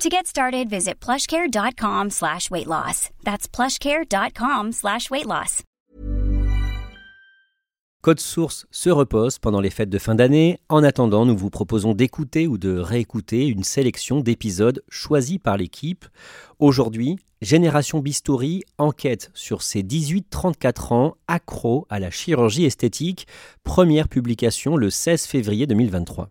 To get started, visit plushcare.com slash weight loss. That's plushcare.com slash weight loss. Code Source se repose pendant les fêtes de fin d'année. En attendant, nous vous proposons d'écouter ou de réécouter une sélection d'épisodes choisis par l'équipe. Aujourd'hui, Génération Bistouri enquête sur ces 18-34 ans accros à la chirurgie esthétique. Première publication le 16 février 2023.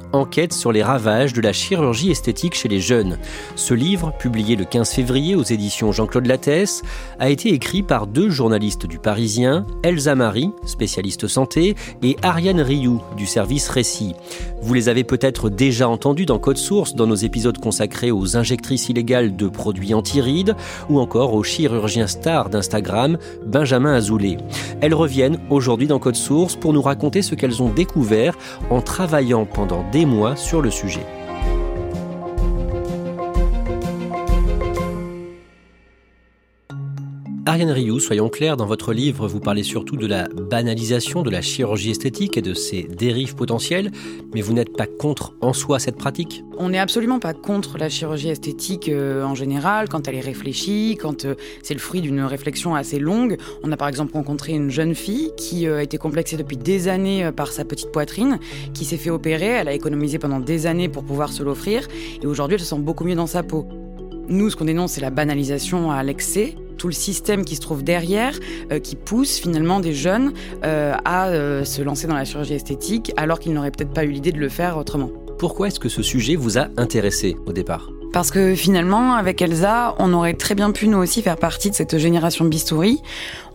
enquête sur les ravages de la chirurgie esthétique chez les jeunes. Ce livre, publié le 15 février aux éditions Jean-Claude Lattès, a été écrit par deux journalistes du Parisien, Elsa Marie, spécialiste santé, et Ariane Rioux, du service Récit. Vous les avez peut-être déjà entendus dans Code Source, dans nos épisodes consacrés aux injectrices illégales de produits anti-rides, ou encore au chirurgien star d'Instagram, Benjamin Azoulay. Elles reviennent aujourd'hui dans Code Source pour nous raconter ce qu'elles ont découvert en travaillant pendant des mois sur le sujet. Ariane Rioux, soyons clairs, dans votre livre, vous parlez surtout de la banalisation de la chirurgie esthétique et de ses dérives potentielles, mais vous n'êtes pas contre en soi cette pratique? On n'est absolument pas contre la chirurgie esthétique euh, en général, quand elle est réfléchie, quand euh, c'est le fruit d'une réflexion assez longue. On a par exemple rencontré une jeune fille qui euh, a été complexée depuis des années euh, par sa petite poitrine, qui s'est fait opérer, elle a économisé pendant des années pour pouvoir se l'offrir, et aujourd'hui elle se sent beaucoup mieux dans sa peau. Nous, ce qu'on dénonce, c'est la banalisation à l'excès, tout le système qui se trouve derrière, euh, qui pousse finalement des jeunes euh, à euh, se lancer dans la chirurgie esthétique, alors qu'ils n'auraient peut-être pas eu l'idée de le faire autrement. Pourquoi est-ce que ce sujet vous a intéressé au départ? Parce que finalement, avec Elsa, on aurait très bien pu nous aussi faire partie de cette génération bistouri.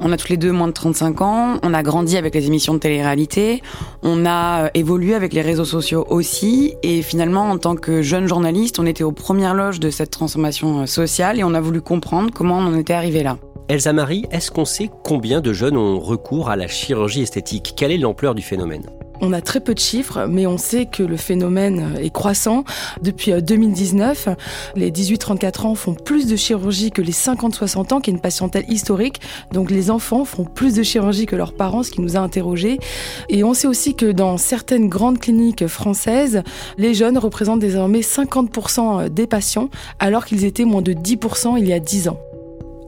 On a tous les deux moins de 35 ans, on a grandi avec les émissions de télé-réalité, on a euh, évolué avec les réseaux sociaux aussi, et finalement, en tant que jeune journaliste, on était aux premières loges de cette transformation euh, sociale et on a voulu comprendre comment on en était arrivé là. Elsa Marie, est-ce qu'on sait combien de jeunes ont recours à la chirurgie esthétique? Quelle est l'ampleur du phénomène? On a très peu de chiffres, mais on sait que le phénomène est croissant. Depuis euh, 2019, les 18-34 ans font plus de chirurgie que les 50-60 ans, qui est une patientèle historique. Donc les enfants font plus de chirurgie que leurs parents, ce qui nous a interrogés. Et on sait aussi que dans certaines grandes cliniques françaises, les jeunes représentent désormais 50% des patients, alors qu'ils étaient moins de 10% il y a 10 ans.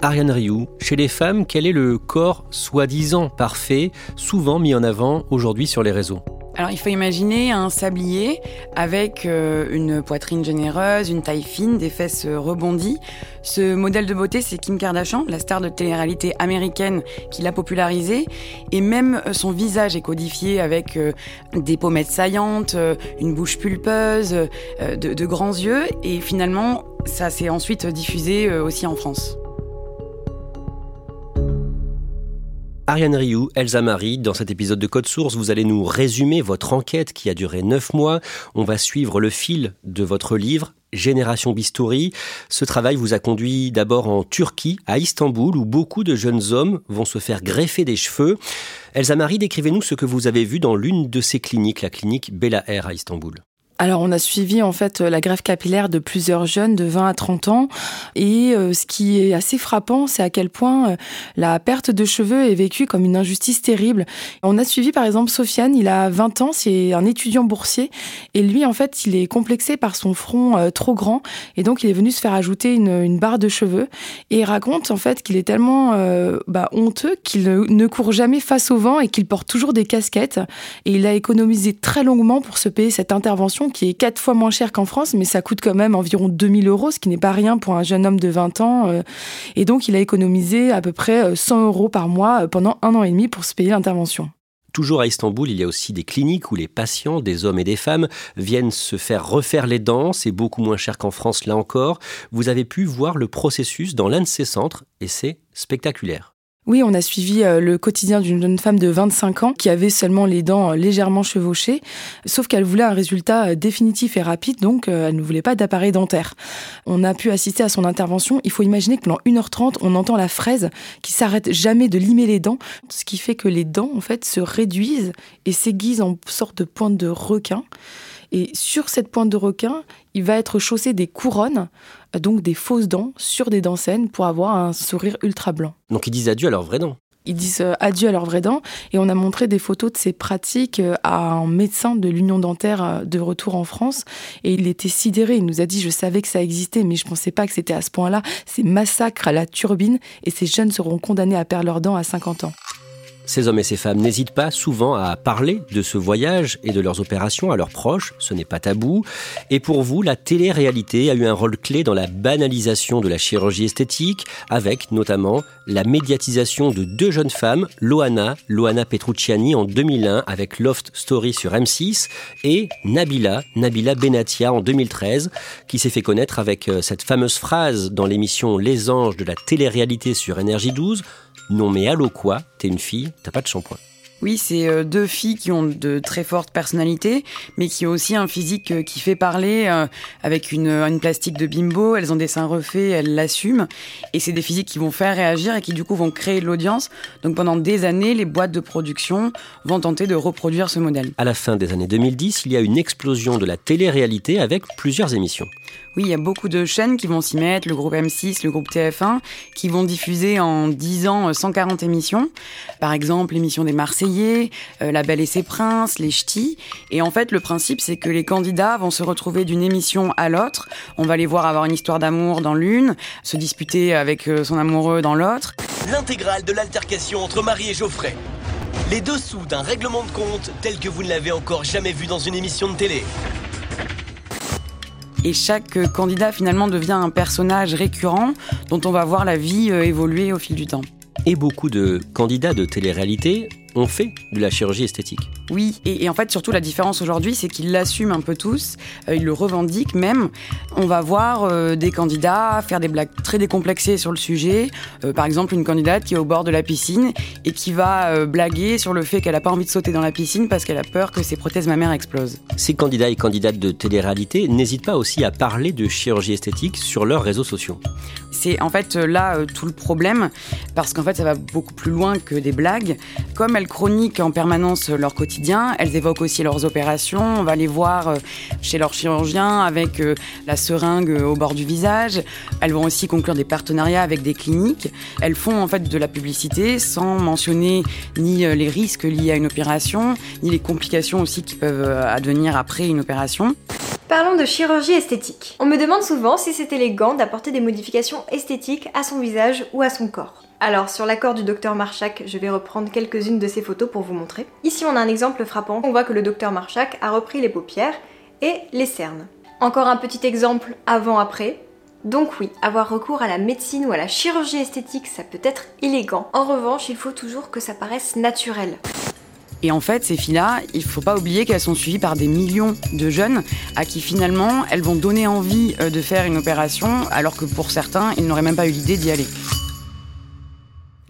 Ariane Rioux, chez les femmes, quel est le corps soi-disant parfait, souvent mis en avant aujourd'hui sur les réseaux? Alors il faut imaginer un sablier avec euh, une poitrine généreuse, une taille fine, des fesses euh, rebondies. Ce modèle de beauté, c'est Kim Kardashian, la star de télé-réalité américaine qui l'a popularisé. Et même euh, son visage est codifié avec des pommettes saillantes, une bouche pulpeuse, de, de grands yeux. Et finalement, ça s'est ensuite diffusé aussi en France. Ariane Rioux, Elsa Marie, dans cet épisode de Code Source, vous allez nous résumer votre enquête qui a duré neuf mois. On va suivre le fil de votre livre, Génération Bistouri. Ce travail vous a conduit d'abord en Turquie, à Istanbul, où beaucoup de jeunes hommes vont se faire greffer des cheveux. Elsa Marie, décrivez-nous ce que vous avez vu dans l'une de ces cliniques, la clinique Bella Air à Istanbul. Alors on a suivi en fait la greffe capillaire de plusieurs jeunes de 20 à 30 ans. Et euh, ce qui est assez frappant c'est à quel point euh, la perte de cheveux est vécue comme une injustice terrible. On a suivi par exemple Sofiane, il a 20 ans, c'est un étudiant boursier. Et lui en fait il est complexé par son front euh, trop grand. Et donc il est venu se faire ajouter une, barre de cheveux. Et il raconte en fait qu'il est tellement bah, honteux qu'il ne court jamais face au vent et qu'il porte toujours des casquettes. Et il a économisé très longuement pour se payer cette intervention qui est quatre fois moins cher qu'en France, mais ça coûte quand même environ 2000 euros, ce qui n'est pas rien pour un jeune homme de 20 ans. Euh. Et donc, il a économisé à peu près 100 euh, euros par mois euh, pendant un an et demi pour se payer l'intervention. Toujours à Istanbul, il y a aussi des cliniques où les patients, des hommes et des femmes, viennent se faire refaire les dents. C'est beaucoup moins cher qu'en France, là encore. Vous avez pu voir le processus dans l'un de ces centres et c'est spectaculaire. Oui, on a suivi euh, le quotidien d'une jeune femme de 25 ans qui avait seulement les dents euh, légèrement chevauchées, sauf qu'elle voulait un résultat euh, définitif et rapide, donc elle ne voulait pas d'appareil dentaire. On a pu assister à son intervention. Il faut imaginer que pendant 1h30, on entend la fraise qui s'arrête jamais de limer les dents, ce qui fait que les dents, en fait, se réduisent et s'aiguisent en sorte de pointe de requin. Et sur cette pointe de requin, il va être chaussé des couronnes, donc des fausses dents, sur des dents saines pour avoir un sourire ultra blanc. Donc ils disent adieu à leurs vraies dents ils disent euh, adieu à leurs vraies dents. Et on a montré des photos de ces pratiques euh, à un médecin de l'Union dentaire euh, de retour en France. Et il était sidéré. Il nous a dit Je savais que ça existait, mais je ne pensais pas que c'était à ce point-là. C'est massacre à la turbine. Et ces jeunes seront condamnés à perdre leurs dents à 50 ans. Ces hommes et ces femmes n'hésitent pas souvent à parler de ce voyage et de leurs opérations à leurs proches, ce n'est pas tabou. Et pour vous, la télé-réalité a eu un rôle clé dans la banalisation de la chirurgie esthétique, avec notamment la médiatisation de deux jeunes femmes, Loana, Loana Petrucciani en 2001 avec Loft Story sur M6, et Nabila, Nabila Benatia en 2013, qui s'est fait connaître avec euh, cette fameuse phrase dans l'émission Les Anges de la télé-réalité sur Énergie 12, non mais allô quoi? T'es une fille, t'as pas de shampoing. Oui, c'est euh, deux filles qui ont de très fortes personnalités, mais qui ont aussi un physique euh, qui fait parler, euh, avec une, une plastique de bimbo. Elles ont des seins refaits, elles l'assument. Et c'est des physiques qui vont faire réagir et qui du coup vont créer de l'audience. Donc pendant des années, les boîtes de production vont tenter de reproduire ce modèle. À la fin des années 2010, il y a une explosion de la télé-réalité avec plusieurs émissions. Oui, il y a beaucoup de chaînes qui vont s'y mettre, le groupe M6, le groupe TF1, qui vont diffuser en 10 ans 140 émissions. Par exemple, l'émission des Marseillais, euh, La Belle et ses Princes, Les Ch'tis. Et en fait, le principe, c'est que les candidats vont se retrouver d'une émission à l'autre. On va les voir avoir une histoire d'amour dans l'une, se disputer avec euh, son amoureux dans l'autre. L'intégrale de l'altercation entre Marie et Geoffrey. Les dessous d'un règlement de compte tel que vous ne l'avez encore jamais vu dans une émission de télé. Et chaque candidat finalement devient un personnage récurrent dont on va voir la vie euh, évoluer au fil du temps. Et beaucoup de candidats de télé-réalité ont fait de la chirurgie esthétique. Oui, et, en fait, surtout la différence aujourd'hui, c'est qu'ils l'assument un peu tous, euh, ils le revendiquent même. On va voir euh, des candidats faire des blagues très décomplexées sur le sujet. Euh, par exemple, une candidate qui est au bord de la piscine et qui va blaguer sur le fait qu'elle n'a pas envie de sauter dans la piscine parce qu'elle a peur que ses prothèses mammaires explosent. Ces candidats et candidates de télé-réalité n'hésitent pas aussi à parler de chirurgie esthétique sur leurs réseaux sociaux. C'est en fait là tout le problème, parce qu'en fait ça va beaucoup plus loin que des blagues. Comme elles chroniquent en permanence leur quotidien, elles évoquent aussi leurs opérations. On va les voir euh, chez leur chirurgien avec euh, la seringue au bord du visage. Elles vont aussi conclure des partenariats avec des cliniques. Elles font en fait de la publicité sans mentionner ni euh, les risques liés à une opération, ni les complications aussi qui peuvent advenir après une opération. Parlons de chirurgie esthétique. On me demande souvent si c'est élégant d'apporter des modifications esthétiques à son visage ou à son corps. Alors sur l'accord du docteur Marchak, je vais reprendre quelques-unes de ces photos pour vous montrer. Ici on a un exemple frappant, on voit que le docteur Marchak a repris les paupières et les cernes. Encore un petit exemple avant-après. Donc oui, avoir recours à la médecine ou à la chirurgie esthétique, ça peut être élégant. En revanche, il faut toujours que ça paraisse naturel. Et en fait, ces filles-là, il faut pas oublier qu'elles sont suivies par des millions de jeunes à qui finalement elles vont donner envie euh, de faire une opération alors que pour certains, ils n'auraient même pas eu l'idée d'y aller.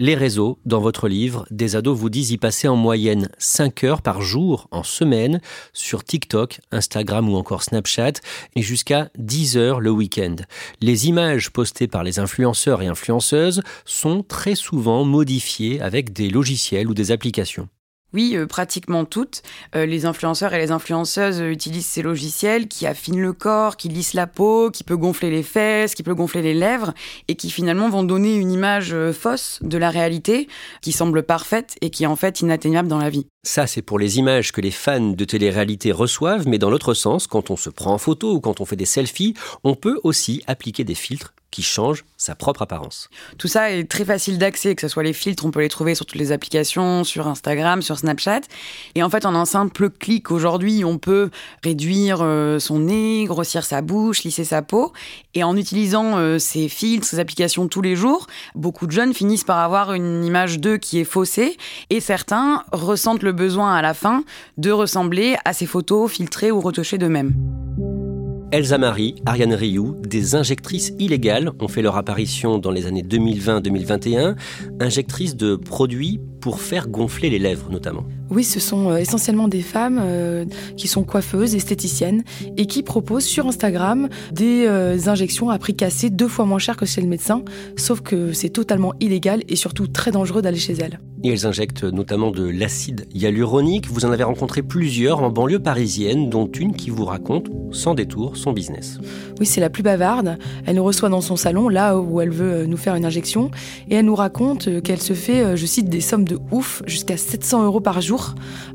Les réseaux, dans votre livre, des ados vous disent y passer en moyenne 5 heures par jour en semaine sur TikTok, Instagram ou encore Snapchat et jusqu'à 10 heures le week-end. Les images postées par les influenceurs et influenceuses sont très souvent modifiées avec des logiciels ou des applications. Oui, euh, pratiquement toutes. Euh, les influenceurs et les influenceuses utilisent ces logiciels qui affinent le corps, qui lissent la peau, qui peut gonfler les fesses, qui peut gonfler les lèvres, et qui finalement vont donner une image euh, fausse de la réalité, qui semble parfaite et qui est en fait inatteignable dans la vie. Ça, c'est pour les images que les fans de télé-réalité reçoivent, mais dans l'autre sens, quand on se prend en photo ou quand on fait des selfies, on peut aussi appliquer des filtres qui change sa propre apparence. Tout ça est très facile d'accès, que ce soit les filtres, on peut les trouver sur toutes les applications, sur Instagram, sur Snapchat. Et en fait, en un simple clic aujourd'hui, on peut réduire euh, son nez, grossir sa bouche, lisser sa peau. Et en utilisant euh, ces filtres, ces applications tous les jours, beaucoup de jeunes finissent par avoir une image d'eux qui est faussée. Et certains ressentent le besoin à la fin de ressembler à ces photos filtrées ou retouchées d'eux-mêmes. Elsa Marie, Ariane Rioux, des injectrices illégales ont fait leur apparition dans les années 2020-2021, injectrices de produits pour faire gonfler les lèvres notamment. Oui, ce sont euh, essentiellement des femmes euh, qui sont coiffeuses, esthéticiennes, et qui proposent sur Instagram des euh, injections à prix cassé deux fois moins cher que chez le médecin, sauf que c'est totalement illégal et surtout très dangereux d'aller chez elles. Et elles injectent notamment de l'acide hyaluronique. Vous en avez rencontré plusieurs en banlieue parisienne, dont une qui vous raconte, sans détour, son business. Oui, c'est la plus bavarde. Elle nous reçoit dans son salon, là où elle veut nous faire une injection, et elle nous raconte qu'elle se fait, je cite, des sommes de ouf, jusqu'à 700 euros par jour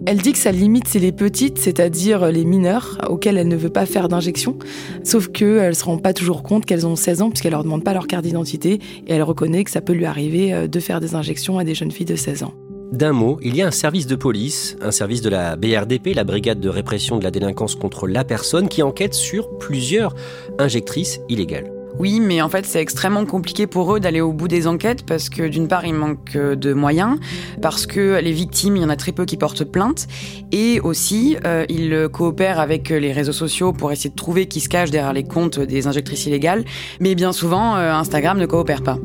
elle dit que sa limite, c'est les petites, c'est-à-dire les mineurs, auxquels elle ne veut pas faire d'injection. Sauf qu'elle ne se rend pas toujours compte qu'elles ont 16 ans, puisqu'elle leur demande pas leur carte d'identité, et elle reconnaît que ça peut lui arriver euh, de faire des injections à des jeunes filles de 16 ans. D'un mot, il y a un service de police, un service de la BRDP, la Brigade de répression de la délinquance contre la personne, qui enquête sur plusieurs injectrices illégales. Oui, mais en fait, c'est extrêmement compliqué pour eux d'aller au bout des enquêtes parce que d'une part, il manque de moyens, parce que les victimes, il y en a très peu qui portent plainte, et aussi, euh, ils coopèrent avec les réseaux sociaux pour essayer de trouver qui se cache derrière les comptes des injectrices illégales, mais bien souvent, euh, Instagram ne coopère pas.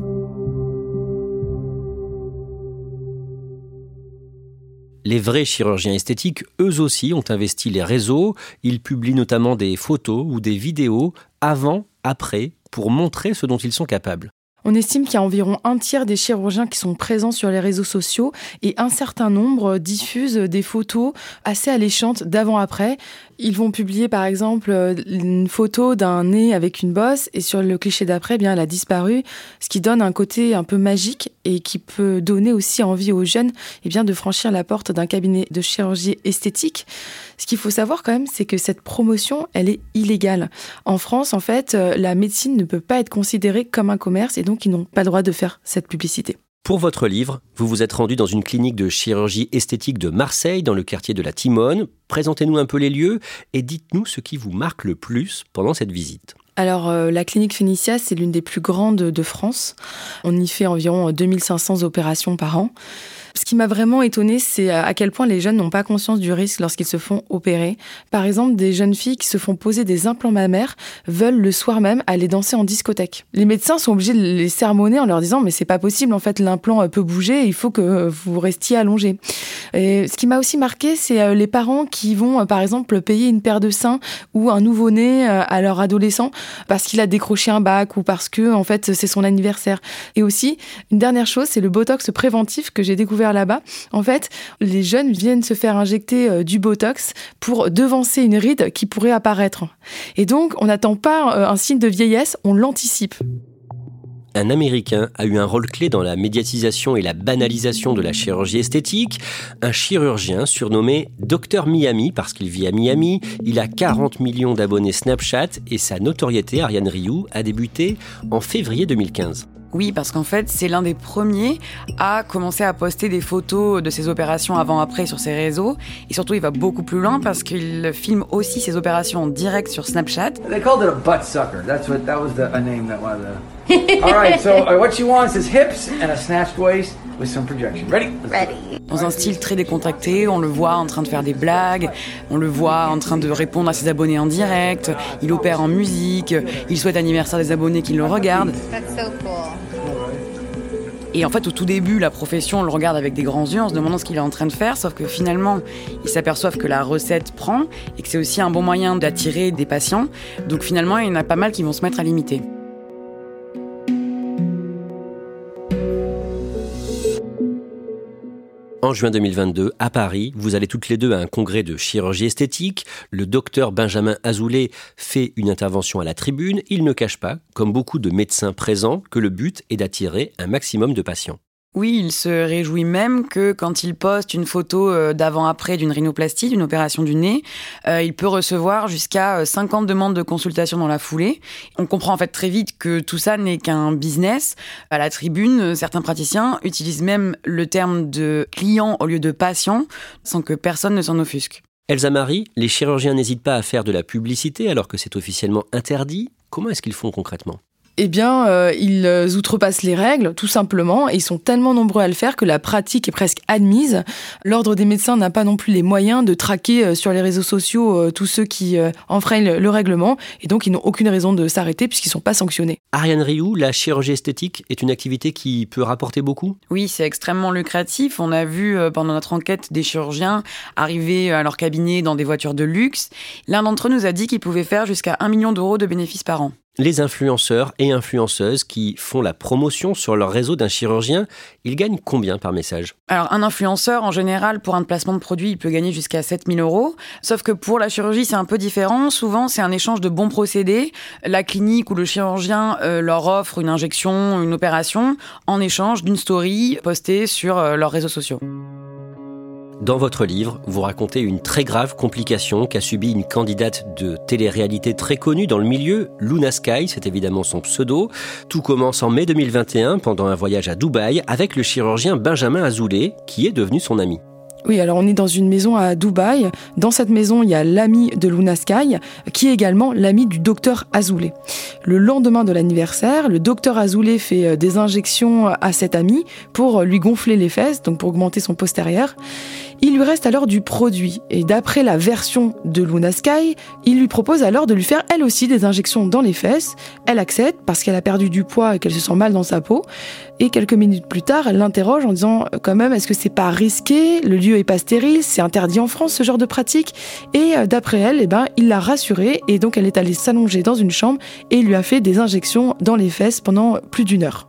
Les vrais chirurgiens esthétiques, eux aussi, ont investi les réseaux. Ils publient notamment des photos ou des vidéos avant, après pour montrer ce dont ils sont capables. On estime qu'il y a environ un tiers des chirurgiens qui sont présents sur les réseaux sociaux et un certain nombre diffusent des photos assez alléchantes d'avant-après. Ils vont publier par exemple une photo d'un nez avec une bosse et sur le cliché d'après, eh bien elle a disparu, ce qui donne un côté un peu magique et qui peut donner aussi envie aux jeunes eh bien de franchir la porte d'un cabinet de chirurgie esthétique. Ce qu'il faut savoir quand même, c'est que cette promotion, elle est illégale. En France, en fait, la médecine ne peut pas être considérée comme un commerce et donc ils n'ont pas le droit de faire cette publicité. Pour votre livre, vous vous êtes rendu dans une clinique de chirurgie esthétique de Marseille, dans le quartier de la Timone. Présentez-nous un peu les lieux et dites-nous ce qui vous marque le plus pendant cette visite. Alors, euh, la clinique Phénicia, c'est l'une des plus grandes de France. On y fait environ 2500 opérations par an. Ce qui m'a vraiment étonnée, c'est à quel point les jeunes n'ont pas conscience du risque lorsqu'ils se font opérer. Par exemple, des jeunes filles qui se font poser des implants mammaires veulent le soir même aller danser en discothèque. Les médecins sont obligés de les sermonner en leur disant mais c'est pas possible en fait l'implant peut bouger, il faut que vous restiez allongé. Et ce qui m'a aussi marqué, c'est euh, les parents qui vont euh, par exemple payer une paire de seins ou un nouveau-né euh, à leur adolescent parce qu'il a décroché un bac ou parce que en fait c'est son anniversaire. Et aussi une dernière chose, c'est le botox préventif que j'ai découvert là-bas. En fait, les jeunes viennent se faire injecter euh, du Botox pour devancer une ride qui pourrait apparaître. Et donc, on n'attend pas euh, un signe de vieillesse, on l'anticipe un Américain a eu un rôle clé dans la médiatisation et la banalisation de la chirurgie esthétique. Un chirurgien surnommé Dr Miami parce qu'il vit à Miami. Il a 40 millions d'abonnés Snapchat et sa notoriété, Ariane Rioux, a débuté en février 2015. Oui, parce qu'en fait, c'est l'un des premiers à commencer à poster des photos de ses opérations avant-après sur ses réseaux. Et surtout, il va beaucoup plus loin parce qu'il filme aussi ses opérations en direct sur Snapchat. They called it a butt sucker. That's what that was the, a name that so uh, what she wants is hips and a snatched waist with some projection. Ready? Ready. Dans un style très décontracté, on le voit en train de faire des blagues, on le voit en train de répondre à ses abonnés en direct, il opère en musique, il souhaite anniversaire des abonnés qui le regardent. That's so cool. Et en fait, au tout début, la profession, on le regarde avec des grands yeux en se demandant ce qu'il est en train de faire, sauf que finalement, ils s'aperçoivent que la recette prend et que c'est aussi un bon moyen d'attirer des patients. Donc finalement, il y en a pas mal qui vont se mettre à l'imiter. En juin 2022, à Paris, vous allez toutes les deux à un congrès de chirurgie esthétique. Le docteur Benjamin Azoulay fait une intervention à la tribune. Il ne cache pas, comme beaucoup de médecins présents, que le but est d'attirer un maximum de patients. Oui, il se réjouit même que quand il poste une photo euh, d'avant-après d'une rhinoplastie, d'une opération du nez, euh, il peut recevoir jusqu'à 50 euh, demandes de consultation dans la foulée. On comprend en fait très vite que tout ça n'est qu'un business. À la tribune, certains praticiens utilisent même le terme de client au lieu de patient, sans que personne ne s'en offusque. Elsa Marie, les chirurgiens n'hésitent pas à faire de la publicité alors que c'est officiellement interdit. Comment est-ce qu'ils font concrètement? Eh bien, euh, ils euh, outrepassent les règles, tout simplement, et ils sont tellement nombreux à le faire que la pratique est presque admise. L'Ordre des médecins n'a pas non plus les moyens de traquer euh, sur les réseaux sociaux tous ceux qui enfreignent le règlement, et donc ils n'ont aucune raison de s'arrêter puisqu'ils ne sont pas sanctionnés. Ariane Rioux, la chirurgie esthétique est une activité qui peut rapporter beaucoup? Oui, c'est extrêmement lucratif. On a vu pendant notre enquête des chirurgiens arriver à leur cabinet dans des voitures de luxe. L'un d'entre eux nous a dit qu'il pouvait faire jusqu'à 1 million d'euros de bénéfices par an les influenceurs et influenceuses qui font la promotion sur leur réseau d'un chirurgien, ils gagnent combien par message? Alors un influenceur, en général, pour un placement de produit, il peut gagner jusqu'à 7000 euros. Sauf que pour la chirurgie, c'est un peu différent. Souvent, c'est un échange de bons procédés. La clinique ou le chirurgien euh, leur offre une injection, une opération, en échange d'une story postée sur euh, leurs réseaux sociaux. Dans votre livre, vous racontez une très grave complication qu'a subie une candidate de télé-réalité très connue dans le milieu, Luna Sky, c'est évidemment son pseudo. Tout commence en mai 2021 pendant un voyage à Dubaï avec le chirurgien Benjamin Azoulay, qui est devenu son ami. Oui, alors on est dans une maison à Dubaï. Dans cette maison, il y a l'ami de Luna Sky, qui est également l'ami du docteur Azoulay. Le lendemain de l'anniversaire, le docteur Azoulay fait euh, des injections à cet ami pour lui gonfler les fesses, donc pour augmenter son postérieur. Il lui reste alors du produit et d'après la version de Luna Sky, il lui propose alors de lui faire elle aussi des injections dans les fesses. Elle accepte parce qu'elle a perdu du poids et qu'elle se sent mal dans sa peau. Et quelques minutes plus tard, elle l'interroge en disant quand même est-ce que c'est pas risqué? Le lieu est pas stérile, c'est interdit en France ce genre de pratique. Et euh, d'après elle, eh ben il l'a rassurée et donc elle est allée s'allonger dans une chambre et lui a fait des injections dans les fesses pendant plus d'une heure.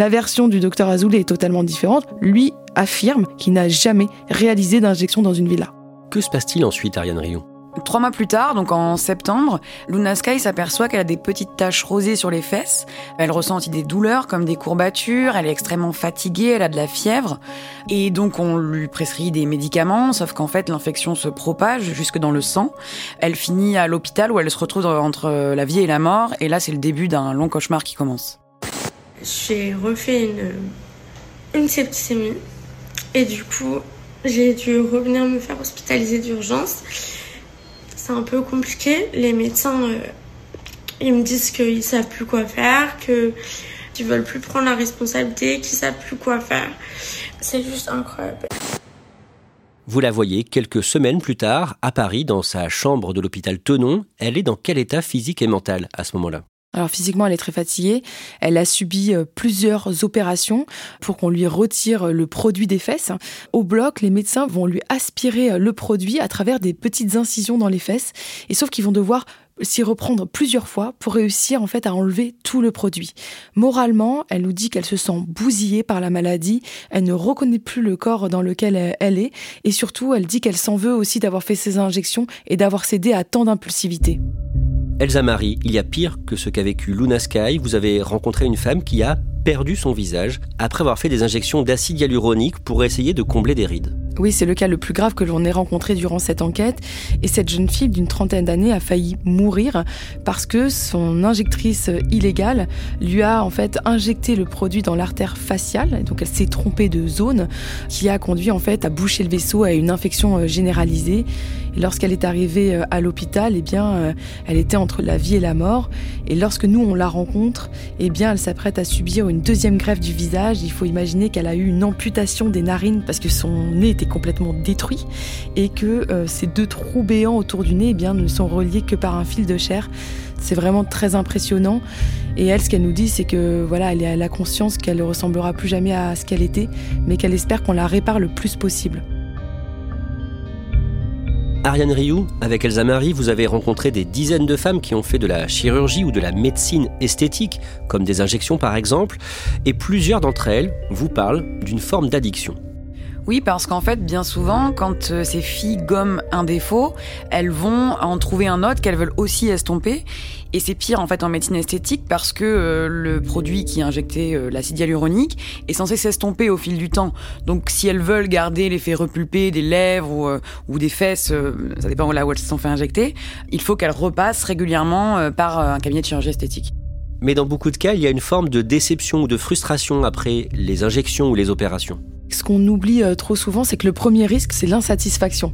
La version du docteur Azoulay est totalement différente. Lui affirme qu'il n'a jamais réalisé d'injection dans une villa. Que se passe-t-il ensuite, Ariane Rion Trois mois plus tard, donc en septembre, Luna Sky s'aperçoit qu'elle a des petites taches rosées sur les fesses. Elle ressent aussi des douleurs comme des courbatures, elle est extrêmement fatiguée, elle a de la fièvre. Et donc on lui prescrit des médicaments, sauf qu'en fait l'infection se propage jusque dans le sang. Elle finit à l'hôpital où elle se retrouve entre la vie et la mort. Et là c'est le début d'un long cauchemar qui commence. J'ai refait une, une septicémie. Et du coup, j'ai dû revenir me faire hospitaliser d'urgence c'est un peu compliqué. Les médecins, euh, ils me disent qu'ils savent plus quoi faire, que qu'ils veulent plus prendre la responsabilité, qu'ils savent plus quoi faire. C'est juste incroyable. Vous la voyez quelques semaines plus tard, à Paris, dans sa chambre de l'hôpital Tenon. Elle est dans quel état physique et mental à ce moment-là? Alors physiquement, elle est très fatiguée. Elle a subi euh, plusieurs opérations pour qu'on lui retire le produit des fesses. Au bloc, les médecins vont lui aspirer euh, le produit à travers des petites incisions dans les fesses. Et sauf qu'ils vont devoir s'y reprendre plusieurs fois pour réussir en fait à enlever tout le produit. Moralement, elle nous dit qu'elle se sent bousillée par la maladie, elle ne reconnaît plus le corps dans lequel elle est et surtout elle dit qu'elle s'en veut aussi d'avoir fait ces injections et d'avoir cédé à tant d'impulsivité. Elsa Marie, il y a pire que ce qu'a vécu Luna Sky. Vous avez rencontré une femme qui a perdu son visage après avoir fait des injections d'acide hyaluronique pour essayer de combler des rides. Oui, c'est le cas le plus grave que l'on ait rencontré durant cette enquête. Et cette jeune fille d'une trentaine d'années a failli mourir parce que son injectrice illégale lui a en fait injecté le produit dans l'artère faciale. Donc elle s'est trompée de zone qui a conduit en fait à boucher le vaisseau à une infection euh, généralisée. Et lorsqu'elle est arrivée euh, à l'hôpital, eh bien, euh, elle était entre la vie et la mort. Et lorsque nous on la rencontre, eh bien, elle s'apprête à subir une deuxième greffe du visage. Il faut imaginer qu'elle a eu une amputation des narines parce que son nez était complètement détruit et que euh, ces deux trous béants autour du nez eh bien, ne sont reliés que par un fil de chair. C'est vraiment très impressionnant. Et elle, ce qu'elle nous dit, c'est que voilà, elle a conscience qu'elle ne ressemblera plus jamais à ce qu'elle était, mais qu'elle espère qu'on la répare le plus possible. Ariane Rioux, avec Elsa Marie, vous avez rencontré des dizaines de femmes qui ont fait de la chirurgie ou de la médecine esthétique, comme des injections par exemple, et plusieurs d'entre elles vous parlent d'une forme d'addiction. Oui, parce qu'en fait, bien souvent, quand euh, ces filles gomment un défaut, elles vont en trouver un autre qu'elles veulent aussi estomper. Et c'est pire en fait en médecine esthétique parce que euh, le produit qui est injecté, euh, l'acide hyaluronique, est censé s'estomper au fil du temps. Donc si elles veulent garder l'effet repulpé des lèvres ou, des fesses, ça dépend là où elles se sont fait injecter, il faut qu'elles repassent régulièrement par un cabinet de chirurgie esthétique. Mais dans beaucoup de cas, il y a une forme de déception ou de frustration après les injections ou les opérations. Ce qu'on oublie euh, trop souvent, c'est que le premier risque, c'est l'insatisfaction.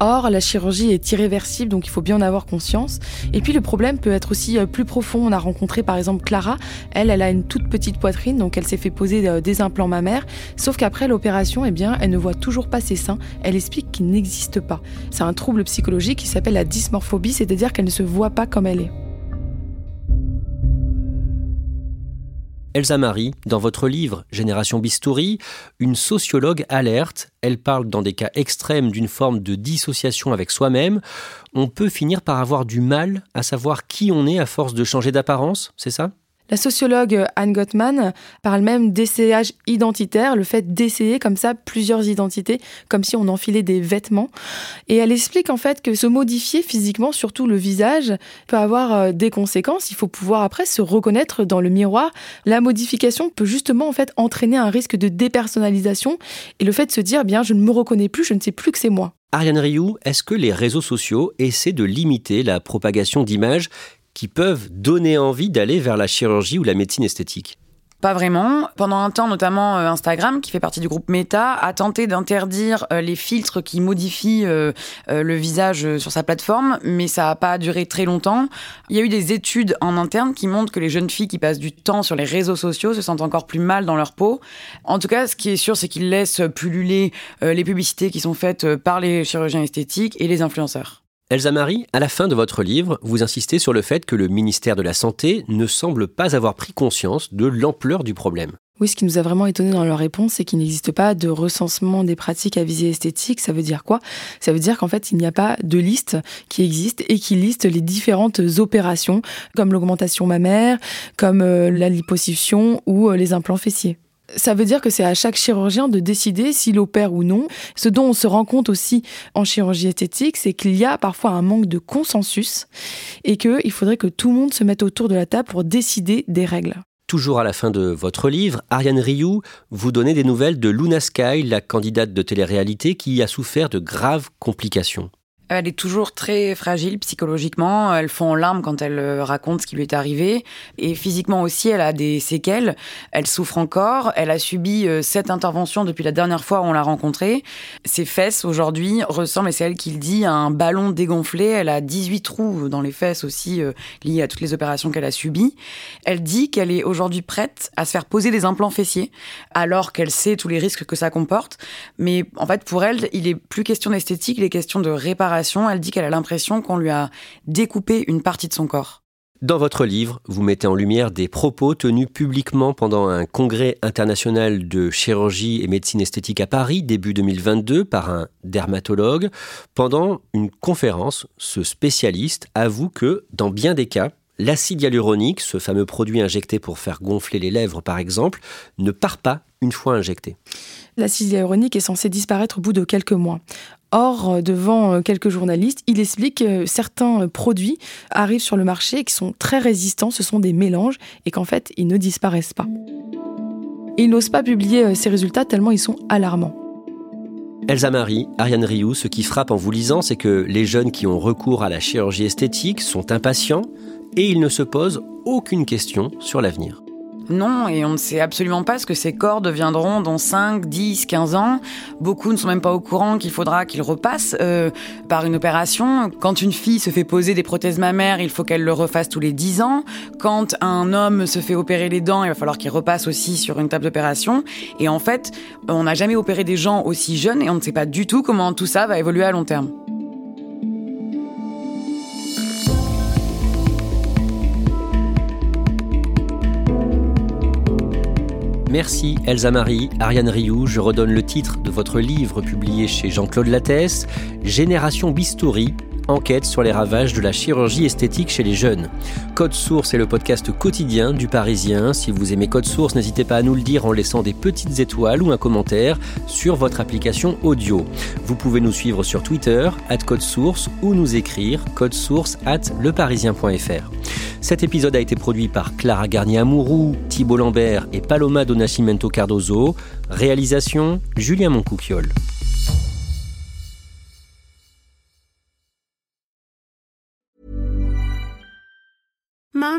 Or, la chirurgie est irréversible, donc il faut bien en avoir conscience. Et puis le problème peut être aussi euh, plus profond. On a rencontré par exemple Clara. Elle, elle a une toute petite poitrine, donc elle s'est fait poser euh, des implants mammaires. Sauf qu'après l'opération, eh bien, elle ne voit toujours pas ses seins. Elle explique qu'ils n'existent pas. C'est un trouble psychologique qui s'appelle la dysmorphobie, c'est-à-dire qu'elle ne se voit pas comme elle est. Elsa Marie, dans votre livre Génération Bistouri, une sociologue alerte. Elle parle dans des cas extrêmes d'une forme de dissociation avec soi-même. On peut finir par avoir du mal à savoir qui on est à force de changer d'apparence, c'est ça? La sociologue Anne Gottman parle même d'essayage identitaire, le fait d'essayer comme ça plusieurs identités, comme si on enfilait des vêtements. Et elle explique en fait que se modifier physiquement, surtout le visage, peut avoir euh, des conséquences. Il faut pouvoir après se reconnaître dans le miroir. La modification peut justement en fait entraîner un risque de dépersonnalisation et le fait de se dire bien je ne me reconnais plus, je ne sais plus que c'est moi. Ariane Rioux, est-ce que les réseaux sociaux essaient de limiter la propagation d'images qui peuvent donner envie d'aller vers la chirurgie ou la médecine esthétique pas vraiment. Pendant un temps, notamment euh, Instagram, qui fait partie du groupe Meta, a tenté d'interdire euh, les filtres qui modifient euh, le visage sur sa plateforme, mais ça n'a pas duré très longtemps. Il y a eu des études en interne qui montrent que les jeunes filles qui passent du temps sur les réseaux sociaux se sentent encore plus mal dans leur peau. En tout cas, ce qui est sûr, c'est qu'ils laissent pulluler les publicités qui sont faites par les chirurgiens esthétiques et les influenceurs. Elsa Marie, à la fin de votre livre, vous insistez sur le fait que le ministère de la Santé ne semble pas avoir pris conscience de l'ampleur du problème. Oui, ce qui nous a vraiment étonné dans leur réponse, c'est qu'il n'existe pas de recensement des pratiques à visée esthétique. Ça veut dire quoi? Ça veut dire qu'en fait, il n'y a pas de liste qui existe et qui liste les différentes opérations, comme l'augmentation mammaire, comme euh, la liposuction ou euh, les implants fessiers. Ça veut dire que c'est à chaque chirurgien de décider s'il opère ou non. Ce dont on se rend compte aussi en chirurgie esthétique, c'est qu'il y a parfois un manque de consensus et qu'il faudrait que tout le monde se mette autour de la table pour décider des règles. Toujours à la fin de votre livre, Ariane Rioux, vous donnez des nouvelles de Luna Sky, la candidate de télé-réalité qui a souffert de graves complications. Elle est toujours très fragile psychologiquement. Elle fond en larmes quand elle euh, raconte ce qui lui est arrivé. Et physiquement aussi, elle a des séquelles. Elle souffre encore. Elle a subi euh, sept interventions depuis la dernière fois où on l'a rencontrée. Ses fesses aujourd'hui ressemblent, et c'est elle qui le dit, à un ballon dégonflé. Elle a 18 trous dans les fesses aussi, euh, liés à toutes les opérations qu'elle a subies. Elle dit qu'elle est aujourd'hui prête à se faire poser des implants fessiers, alors qu'elle sait tous les risques que ça comporte. Mais en fait, pour elle, il est plus question d'esthétique, il est question de réparation elle dit qu'elle a l'impression qu'on lui a découpé une partie de son corps. Dans votre livre, vous mettez en lumière des propos tenus publiquement pendant un congrès international de chirurgie et médecine esthétique à Paris début 2022 par un dermatologue. Pendant une conférence, ce spécialiste avoue que, dans bien des cas, l'acide hyaluronique, ce fameux produit injecté pour faire gonfler les lèvres par exemple, ne part pas une fois injecté. L'acide hyaluronique est censé disparaître au bout de quelques mois. Or, euh, devant euh, quelques journalistes, il explique que certains euh, produits arrivent sur le marché qui sont très résistants, ce sont des mélanges, et qu'en fait, ils ne disparaissent pas. Il n'ose pas publier ces résultats tellement ils sont alarmants. Elsa Marie, Ariane Rioux, ce qui frappe en vous lisant, c'est que les jeunes qui ont recours à la chirurgie esthétique sont impatients et ils ne se posent aucune question sur l'avenir. Non, et on ne sait absolument pas ce que ces corps deviendront dans 5, 10, 15 ans. Beaucoup ne sont même pas au courant qu'il faudra qu'ils repassent euh, par une opération. Quand une fille se fait poser des prothèses mammaires, il faut qu'elle le refasse tous les 10 ans. Quand un homme se fait opérer les dents, il va falloir qu'il repasse aussi sur une table d'opération. Et en fait, on n'a jamais opéré des gens aussi jeunes et on ne sait pas du tout comment tout ça va évoluer à long terme. Merci Elsa Marie, Ariane Rioux. Je redonne le titre de votre livre publié chez Jean-Claude Lattès, Génération Bistouri, enquête sur les ravages de la chirurgie esthétique chez les jeunes. Code Source est le podcast quotidien du Parisien. Si vous aimez Code Source, n'hésitez pas à nous le dire en laissant des petites étoiles ou un commentaire sur votre application audio. Vous pouvez nous suivre sur Twitter, at Code Source, ou nous écrire source at leparisien.fr. Cet épisode a été produit par Clara Garnier-Amouroux, Thibault Lambert et Paloma Donacimento Cardozo. Réalisation Julien Moncouquiole.